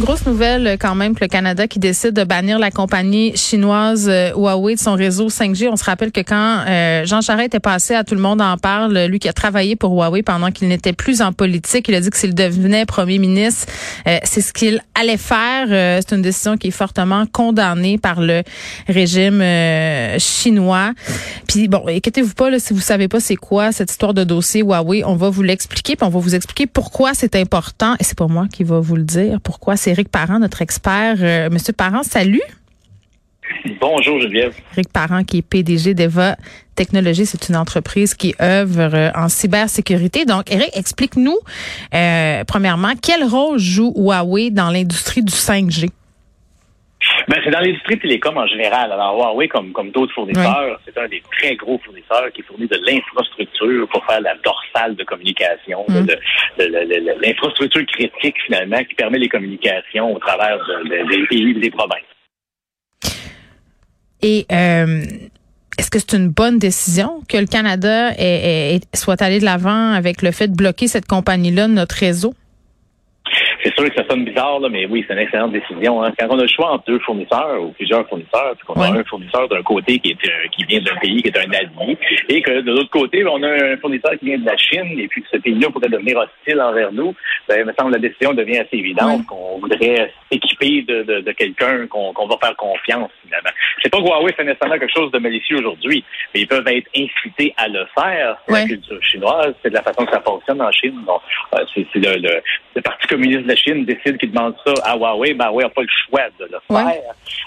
Grosse nouvelle quand même que le Canada qui décide de bannir la compagnie chinoise euh, Huawei de son réseau 5G. On se rappelle que quand euh, Jean Charest est passé à Tout le monde en parle, lui qui a travaillé pour Huawei pendant qu'il n'était plus en politique, il a dit que s'il devenait premier ministre, euh, c'est ce qu'il allait faire. c'est une décision qui est fortement condamnée par le régime chinois. Puis bon, inquiétez-vous pas là, si vous savez pas c'est quoi cette histoire de dossier Huawei, on va vous l'expliquer, puis on va vous expliquer pourquoi c'est important et c'est pas moi qui va vous le dire, pourquoi c'est Éric Parent, notre expert. Euh, Monsieur Parent, salut. Bonjour Geneviève. Éric Parent, qui est PDG d'Eva Technologies, c'est une entreprise qui œuvre euh, en cybersécurité. Donc, Éric, explique-nous, euh, premièrement, quel rôle joue Huawei dans l'industrie du 5G? Ben, c'est dans l'industrie télécom en général. Alors, Huawei, comme, comme d'autres fournisseurs, c'est un des très gros fournisseurs qui fournit de l'infrastructure pour faire la dorsale de communication, mm. l'infrastructure critique, finalement, qui permet les communications au travers des pays et des provinces. Et euh, est-ce que c'est une bonne décision que le Canada soit allé de l'avant avec le fait de bloquer cette compagnie-là de notre réseau? C'est sûr que ça sonne bizarre, là, mais oui, c'est une excellente décision. Hein. Quand on a le choix entre deux fournisseurs ou plusieurs fournisseurs, puis qu'on a un fournisseur d'un côté qui, est, euh, qui vient d'un pays qui est un allié, et que de l'autre côté, on a un fournisseur qui vient de la Chine, et puis que ce pays-là pourrait devenir hostile envers nous, ben, il me semble que la décision devient assez évidente qu'on voudrait s'équiper de, de, de quelqu'un qu'on va faire confiance, finalement. C'est pas que Huawei fait nécessairement quelque chose de malicieux aujourd'hui, mais ils peuvent être incités à le faire. C'est la culture chinoise, c'est de la façon que ça fonctionne en Chine. Donc, euh, c'est le, le, le Parti communiste la Chine décide qu'il demande ça à Huawei, ben Huawei n'a pas le choix de le faire.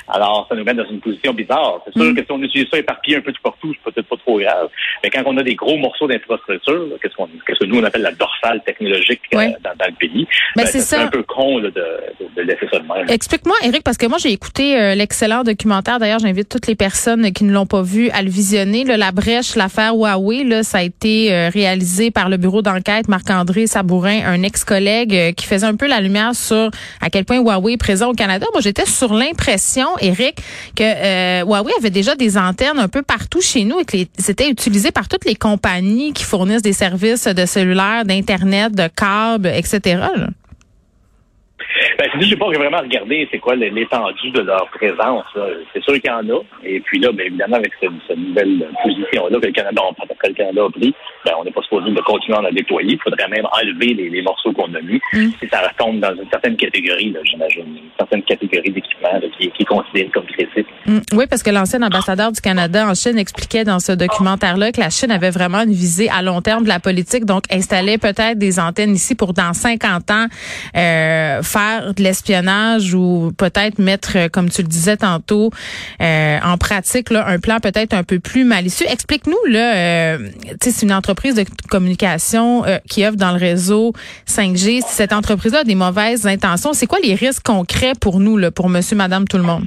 Alors, ça nous met dans une position bizarre. C'est sûr mm. que si on utilise ça éparpillé un peu tout partout, c'est peut-être pas trop grave. Mais quand on a des gros morceaux d'infrastructure, qu'est-ce qu'on, qu'est-ce que nous on appelle la dorsale technologique euh, dans, le pays, ben, c'est un peu con de, de, laisser ça de même. Explique-moi, Eric, parce que moi j'ai écouté euh, l'excellent documentaire. D'ailleurs, j'invite toutes les personnes qui ne l'ont pas vu à le visionner. la brèche, l'affaire Huawei, là, ça a été euh, réalisé par le bureau d'enquête Marc-André Sabourin, un ex-collègue qui faisait un peu la lumière sur à quel point Huawei est présent au Canada. Moi, j'étais sur l'impression, Eric, que euh, Huawei avait déjà des antennes un peu partout chez nous et que c'était utilisé par toutes les compagnies qui fournissent des services de cellulaire, d'internet, de câbles, etc. Ben, c'est j'ai pas vraiment regardé c'est quoi l'étendue de leur présence. C'est sûr qu'il y en a. Et puis là, ben, évidemment, avec cette, nouvelle position-là que le Canada, que le Canada a pris, ben, on n'est pas supposé de continuer à la déployer. Il faudrait même enlever les, morceaux qu'on a mis. Mm. Si ça retombe dans une certaine catégorie, j'imagine, une certaine catégorie d'équipement qui, qui, est considérée comme critique. Mm. Oui, parce que l'ancien ambassadeur du Canada en Chine expliquait dans ce documentaire-là que la Chine avait vraiment une visée à long terme de la politique, donc installer peut-être des antennes ici pour dans 50 ans euh, faire de l'espionnage ou peut-être mettre, euh, comme tu le disais tantôt, euh, en pratique là, un plan peut-être un peu plus malicieux. Explique-nous là, euh, c'est une entreprise de communication qui œuvre dans le réseau 5G. Si cette entreprise-là a des mauvaises intentions, c'est quoi les risques concrets pour nous, là, pour Monsieur, Madame, tout le monde?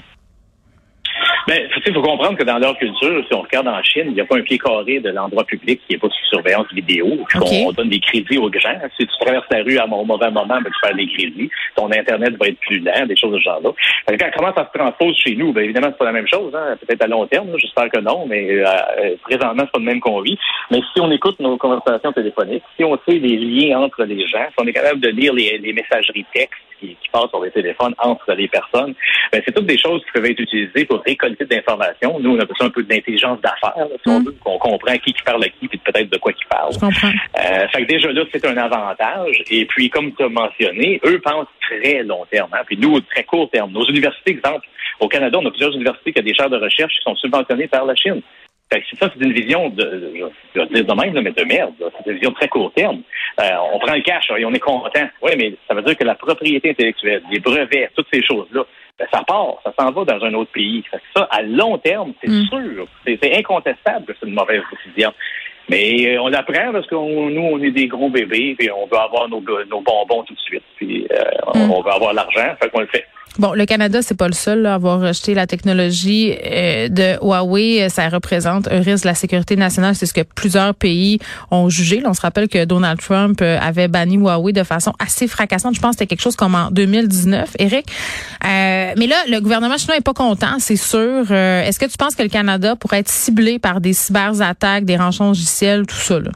Ben, il faut comprendre que dans leur culture, si on regarde en Chine, il n'y a pas un pied carré de l'endroit public qui n'est pas sous surveillance vidéo. On, donne des crédits aux gens. Si tu traverses la rue à un mauvais moment, ben, tu perds des crédits. Ton Internet va être plus lent, des choses de ce genre-là. Quand, comment ça se transpose chez nous? Ben, évidemment, c'est pas la même chose. Hein? Peut-être à long terme, j'espère que non, mais euh, euh, présentement, c'est pas le même qu'on vit. Mais si on écoute nos conversations téléphoniques, si on sait les liens entre les gens, si on est capable de lire les, les messageries textes, qui, qui passent sur les téléphones entre les personnes, ben, c'est toutes des choses qui peuvent être utilisées pour récolter de l'information. Nous, on a besoin un peu d'intelligence d'affaires, si on mm. veut, qu'on comprend qui qui parle à qui, puis peut-être de quoi qui parle. Je comprends. Euh, fait que déjà là, c'est un avantage. Et puis, comme tu as mentionné, eux pensent très long terme. Hein, puis nous, très court terme. Nos universités, exemple, au Canada, on a plusieurs universités qui ont des chaires de recherche qui sont subventionnées par la Chine. Ça, c'est une vision de, je vais dire de même, mais de merde. C'est une vision très court terme. Euh, on prend le cash et on est content. Oui, mais ça veut dire que la propriété intellectuelle, les brevets, toutes ces choses-là, ben, ça part, ça s'en va dans un autre pays. ça, à long terme, c'est mm. sûr, c'est incontestable que c'est une mauvaise décision. Mais euh, on l'apprend parce que nous, on est des gros bébés, puis on veut avoir nos, bonbons tout de suite, puis euh, mm. on veut avoir l'argent, fait qu'on le fait. Bon, le Canada, c'est pas le seul à avoir rejeté la technologie euh, de Huawei. Ça représente un risque de la sécurité nationale. C'est ce que plusieurs pays ont jugé. on se rappelle que Donald Trump euh, avait banni Huawei de façon assez fracassante. Je pense que c'était quelque chose comme en 2019, Eric. Euh, mais là, le gouvernement chinois est pas content, c'est sûr. Est-ce que tu penses que le Canada pourrait être ciblé par des cyberattaques, des rançons logiciels, tout ça? Là?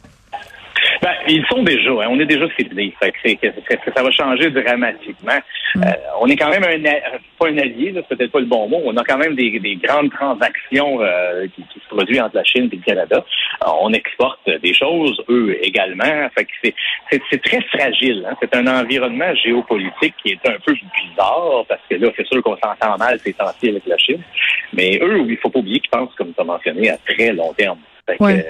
Ils sont déjà, hein, on est déjà ciblés. Fait que, ça va changer dramatiquement. Mm. Euh, on est quand même un, pas un allié, c'est peut-être pas le bon mot. On a quand même des, des grandes transactions euh, qui, qui, se produisent entre la Chine et le Canada. Euh, on exporte des choses, eux également. Fait que c'est très fragile. Hein. C'est un environnement géopolitique qui est un peu bizarre parce que là, c'est sûr qu'on s'entend mal ces temps avec la Chine. Mais eux, il faut pas oublier qu'ils pensent, comme tu as mentionné, à très long terme. Ouais.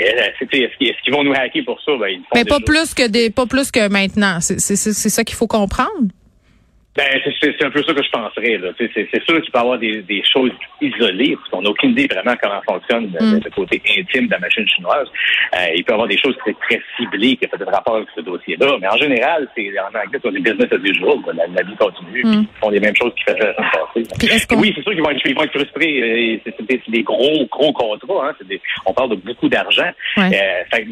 est-ce qu'ils vont nous hacker pour ça? Ben, Mais pas plus que des, pas plus que maintenant. C'est ça qu'il faut comprendre. Ben, c'est un peu ça que je penserais. C'est sûr qu'il peut y avoir des, des choses isolées, parce qu'on n'a aucune idée vraiment comment fonctionne le, mm. côté intime de la machine chinoise. Euh, il peut y avoir des choses très, très ciblées qui ont peut-être rapport avec ce dossier-là. Mais en général, c'est en anglais, c'est des business as usual. La, la vie continue, mm. ils font les mêmes choses qu'ils faisaient la semaine passée. Oui, c'est sûr qu'ils vont, être, ils vont être frustrés. Euh, c'est des, des, gros, gros contrats. Hein. Des, on parle de beaucoup d'argent. Euh, fait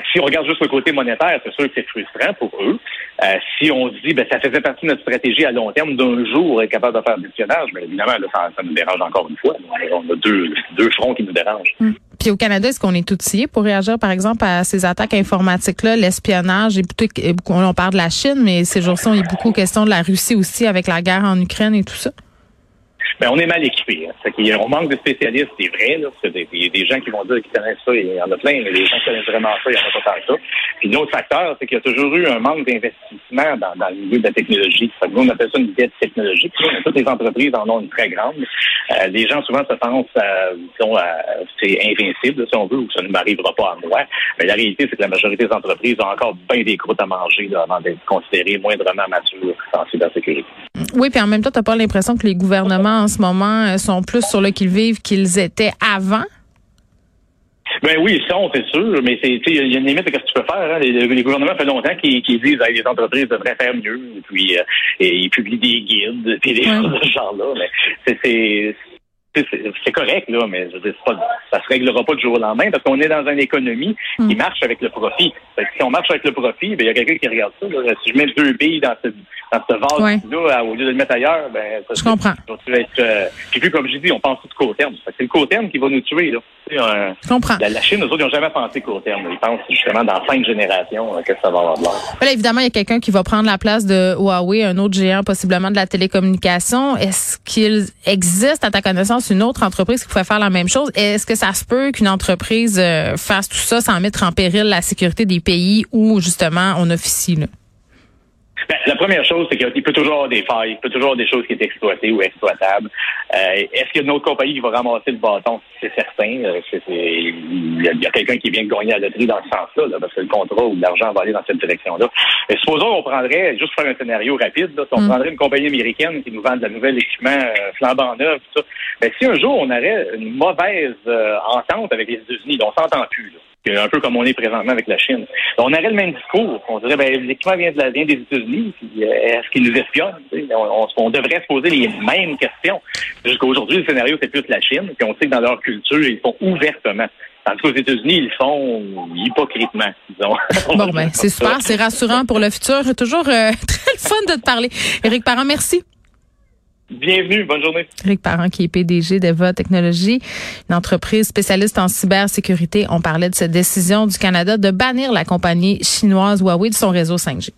que si on regarde juste le côté monétaire, c'est sûr que c'est frustrant pour eux. Euh, si on se dit, ben, ça faisait partie de notre stratégie à long terme d'un jour être capable de faire du pionnage, mais évidemment, là, ça, nous dérange encore une fois. On a deux, deux fronts qui nous dérangent. Hmm. Puis au Canada, est-ce qu'on est outillé pour réagir, par exemple, à ces attaques informatiques-là, l'espionnage? Et on parle de la Chine, mais ces jours-ci, il y a beaucoup question de la Russie aussi avec la guerre en Ukraine et tout ça? Ben, on est mal équipé. Hein. On manque de spécialistes, c'est vrai. Là, parce a des gens qui vont dire qu'ils connaissent ça, il y en a plein, mais les gens qui connaissent vraiment ça, il n'y en a pas tant que ça. Puis l'autre facteur, c'est qu'il y a toujours eu un manque d'investissement dans, dans, le milieu de la technologie. Que nous, on appelle ça une dette technologique. toutes les entreprises en ont une très grande. Euh, les gens souvent se pensent à, c'est invincible, si on veut, ou ça ne m'arrivera pas à moi. Mais la réalité, c'est que la majorité des entreprises ont encore bien des croûtes à manger avant d'être considérées moindrement matures en cybersécurité. Oui, puis en même temps, tu n'as pas l'impression que les gouvernements en ce moment euh, sont plus sur le qu'ils-vivent qu'ils étaient avant? Ben oui, ils sont, c'est sûr, mais c'est il y a une limite à ce que tu peux faire. Hein. Les, gouvernements fait longtemps qu'ils disent que les entreprises devraient faire mieux, et puis euh, et ils publient des guides, puis des choses de ce genre-là. Mais c'est c'est correct, là, mais je veux pas, ça se réglera pas du jour au lendemain parce qu'on est dans une économie qui mm. marche avec le profit. si on marche avec le profit, ben, il y a quelqu'un qui regarde ça. Si je mets deux billes dans ce, dans ce vase-là, au lieu de le mettre ailleurs, ben, ça, je comprends. être, euh, puis, comme je dis, on pense tout court terme. C'est le court terme qui va nous tuer, là. je comprends. La, Chine, eux autres, ils n'ont jamais pensé court terme. Ils pensent justement dans cinq générations euh, que ça va avoir de l'air. évidemment, il y a quelqu'un qui va prendre la place de Huawei, un autre géant possiblement de la télécommunication. Est-ce qu'il existe, à ta connaissance, une autre entreprise qui pourrait faire la même chose? Est-ce que ça se peut qu'une entreprise euh, fasse tout ça sans mettre en péril la sécurité des pays où, justement, on officie? Ben, la première chose, c'est qu'il peut toujours avoir des failles, il peut toujours avoir des choses qui sont exploitées ou exploitables. Euh, Est-ce qu'il y a une autre compagnie qui va ramasser le bâton? C'est certain. Euh, il y a, quelqu'un qui vient de gagner à la loterie dans ce sens-là, parce que le contrat ou l'argent va aller dans cette direction-là. Mais supposons qu'on prendrait, juste pour faire un scénario rapide, là, on mm. prendrait une compagnie américaine qui nous vend de la nouvelle équipement euh, flambant neuf, tout ça. Ben, si un jour on aurait une mauvaise euh, entente avec les États-Unis, on s'entend plus, là un peu comme on est présentement avec la Chine. On aurait le même discours. On dirait, ben, l'équipement vient, de des États-Unis, euh, est-ce qu'ils nous espionnent? On, devrait se poser les mêmes questions. Jusqu'à aujourd'hui, le scénario, c'est plus la Chine, puis on sait que dans leur culture, ils font ouvertement. Tandis qu'aux États-Unis, ils font hypocritement, disons. Bon, ben, c'est super, c'est rassurant pour le futur. Toujours euh, très fun de te parler. Éric Parent, merci. Bienvenue, bonne journée. Rick Parent, qui est PDG d'Eva Technologies, une entreprise spécialiste en cybersécurité. On parlait de cette décision du Canada de bannir la compagnie chinoise Huawei de son réseau 5G.